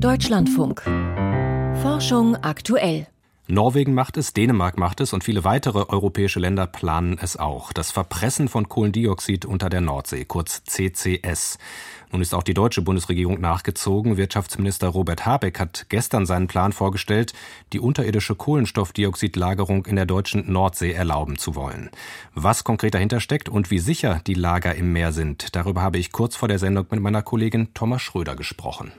Deutschlandfunk. Forschung aktuell. Norwegen macht es, Dänemark macht es und viele weitere europäische Länder planen es auch. Das Verpressen von Kohlendioxid unter der Nordsee, kurz CCS. Nun ist auch die deutsche Bundesregierung nachgezogen. Wirtschaftsminister Robert Habeck hat gestern seinen Plan vorgestellt, die unterirdische Kohlenstoffdioxidlagerung in der deutschen Nordsee erlauben zu wollen. Was konkret dahinter steckt und wie sicher die Lager im Meer sind, darüber habe ich kurz vor der Sendung mit meiner Kollegin Thomas Schröder gesprochen.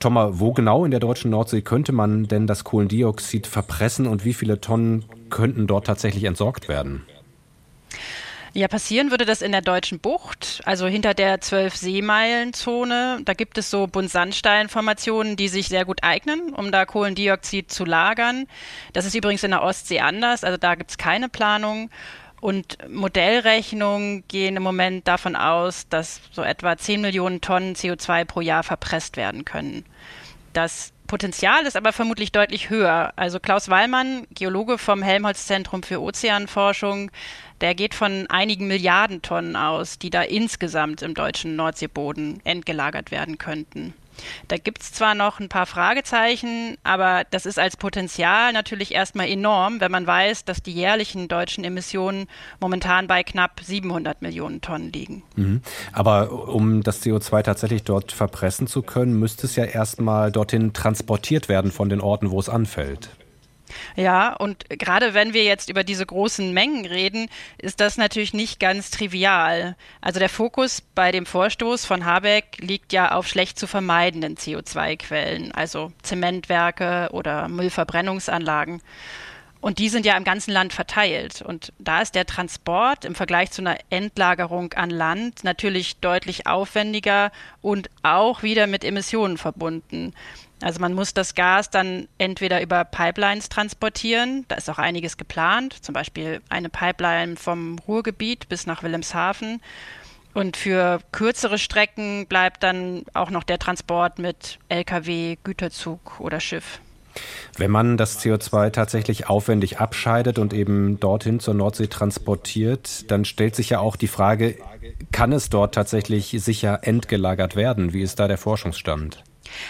Thomas, wo genau in der deutschen Nordsee könnte man denn das Kohlendioxid verpressen und wie viele Tonnen könnten dort tatsächlich entsorgt werden? Ja, passieren würde das in der deutschen Bucht, also hinter der 12 Seemeilenzone. Da gibt es so Buntsandsteinformationen, die sich sehr gut eignen, um da Kohlendioxid zu lagern. Das ist übrigens in der Ostsee anders, also da gibt es keine Planung. Und Modellrechnungen gehen im Moment davon aus, dass so etwa 10 Millionen Tonnen CO2 pro Jahr verpresst werden können. Das Potenzial ist aber vermutlich deutlich höher. Also Klaus Wallmann, Geologe vom Helmholtz-Zentrum für Ozeanforschung, der geht von einigen Milliarden Tonnen aus, die da insgesamt im deutschen Nordseeboden entgelagert werden könnten. Da gibt es zwar noch ein paar Fragezeichen, aber das ist als Potenzial natürlich erstmal enorm, wenn man weiß, dass die jährlichen deutschen Emissionen momentan bei knapp 700 Millionen Tonnen liegen. Mhm. Aber um das CO2 tatsächlich dort verpressen zu können, müsste es ja erstmal dorthin transportiert werden von den Orten, wo es anfällt. Ja, und gerade wenn wir jetzt über diese großen Mengen reden, ist das natürlich nicht ganz trivial. Also der Fokus bei dem Vorstoß von Habeck liegt ja auf schlecht zu vermeidenden CO2-Quellen, also Zementwerke oder Müllverbrennungsanlagen. Und die sind ja im ganzen Land verteilt. Und da ist der Transport im Vergleich zu einer Endlagerung an Land natürlich deutlich aufwendiger und auch wieder mit Emissionen verbunden. Also man muss das Gas dann entweder über Pipelines transportieren, da ist auch einiges geplant, zum Beispiel eine Pipeline vom Ruhrgebiet bis nach Wilhelmshaven. Und für kürzere Strecken bleibt dann auch noch der Transport mit Lkw, Güterzug oder Schiff. Wenn man das CO2 tatsächlich aufwendig abscheidet und eben dorthin zur Nordsee transportiert, dann stellt sich ja auch die Frage, kann es dort tatsächlich sicher entgelagert werden? Wie ist da der Forschungsstand?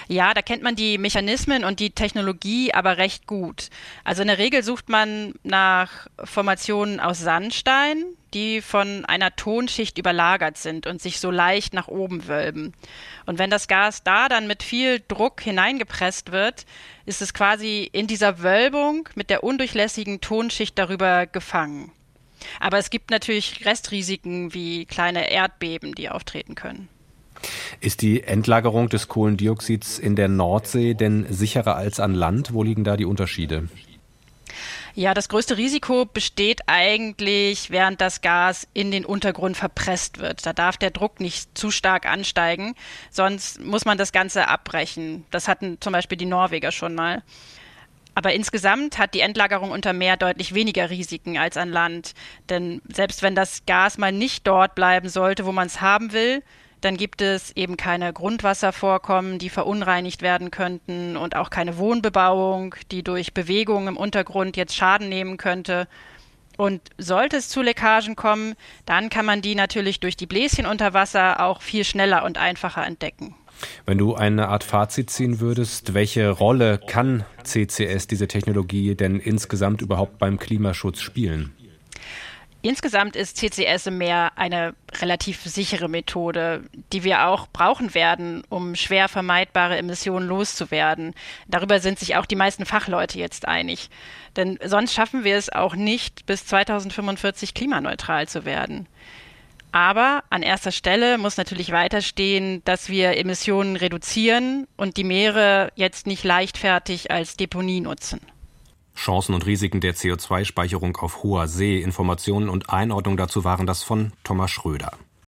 Ja, da kennt man die Mechanismen und die Technologie aber recht gut. Also in der Regel sucht man nach Formationen aus Sandstein, die von einer Tonschicht überlagert sind und sich so leicht nach oben wölben. Und wenn das Gas da dann mit viel Druck hineingepresst wird, ist es quasi in dieser Wölbung mit der undurchlässigen Tonschicht darüber gefangen. Aber es gibt natürlich Restrisiken wie kleine Erdbeben, die auftreten können. Ist die Endlagerung des Kohlendioxids in der Nordsee denn sicherer als an Land? Wo liegen da die Unterschiede? Ja, das größte Risiko besteht eigentlich, während das Gas in den Untergrund verpresst wird. Da darf der Druck nicht zu stark ansteigen, sonst muss man das Ganze abbrechen. Das hatten zum Beispiel die Norweger schon mal. Aber insgesamt hat die Endlagerung unter Meer deutlich weniger Risiken als an Land. Denn selbst wenn das Gas mal nicht dort bleiben sollte, wo man es haben will, dann gibt es eben keine Grundwasservorkommen, die verunreinigt werden könnten und auch keine Wohnbebauung, die durch Bewegung im Untergrund jetzt Schaden nehmen könnte. Und sollte es zu Leckagen kommen, dann kann man die natürlich durch die Bläschen unter Wasser auch viel schneller und einfacher entdecken. Wenn du eine Art Fazit ziehen würdest, welche Rolle kann CCS, diese Technologie, denn insgesamt überhaupt beim Klimaschutz spielen? Insgesamt ist CCS im Meer eine relativ sichere Methode, die wir auch brauchen werden, um schwer vermeidbare Emissionen loszuwerden. Darüber sind sich auch die meisten Fachleute jetzt einig. Denn sonst schaffen wir es auch nicht, bis 2045 klimaneutral zu werden. Aber an erster Stelle muss natürlich weiterstehen, dass wir Emissionen reduzieren und die Meere jetzt nicht leichtfertig als Deponie nutzen. Chancen und Risiken der CO2-Speicherung auf hoher See. Informationen und Einordnung dazu waren das von Thomas Schröder.